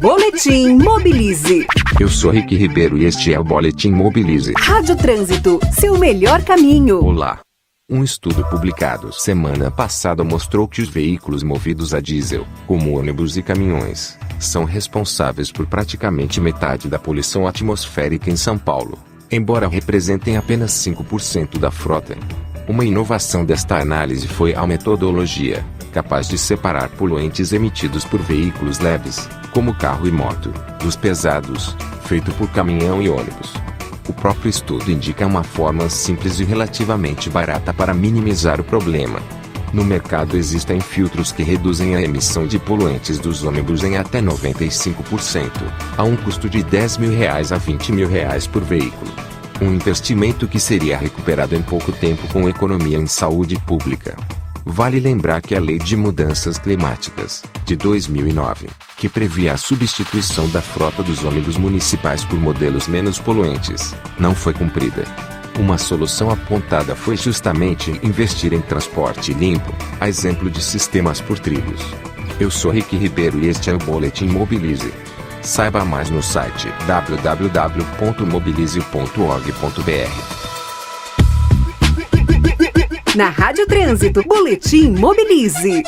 Boletim Mobilize. Eu sou Rick Ribeiro e este é o Boletim Mobilize. Rádio Trânsito, seu melhor caminho. Olá. Um estudo publicado semana passada mostrou que os veículos movidos a diesel, como ônibus e caminhões, são responsáveis por praticamente metade da poluição atmosférica em São Paulo, embora representem apenas 5% da frota. Uma inovação desta análise foi a metodologia, capaz de separar poluentes emitidos por veículos leves, como carro e moto, dos pesados, feito por caminhão e ônibus. O próprio estudo indica uma forma simples e relativamente barata para minimizar o problema. No mercado existem filtros que reduzem a emissão de poluentes dos ônibus em até 95%, a um custo de 10 mil reais a 20 mil reais por veículo. Um investimento que seria recuperado em pouco tempo com economia em saúde pública. Vale lembrar que a Lei de Mudanças Climáticas, de 2009, que previa a substituição da frota dos ônibus municipais por modelos menos poluentes, não foi cumprida. Uma solução apontada foi justamente investir em transporte limpo, a exemplo de sistemas por trilhos. Eu sou Rick Ribeiro e este é o Boletim Mobilize. Saiba mais no site www.mobilize.org.br. Na Rádio Trânsito, Boletim Mobilize.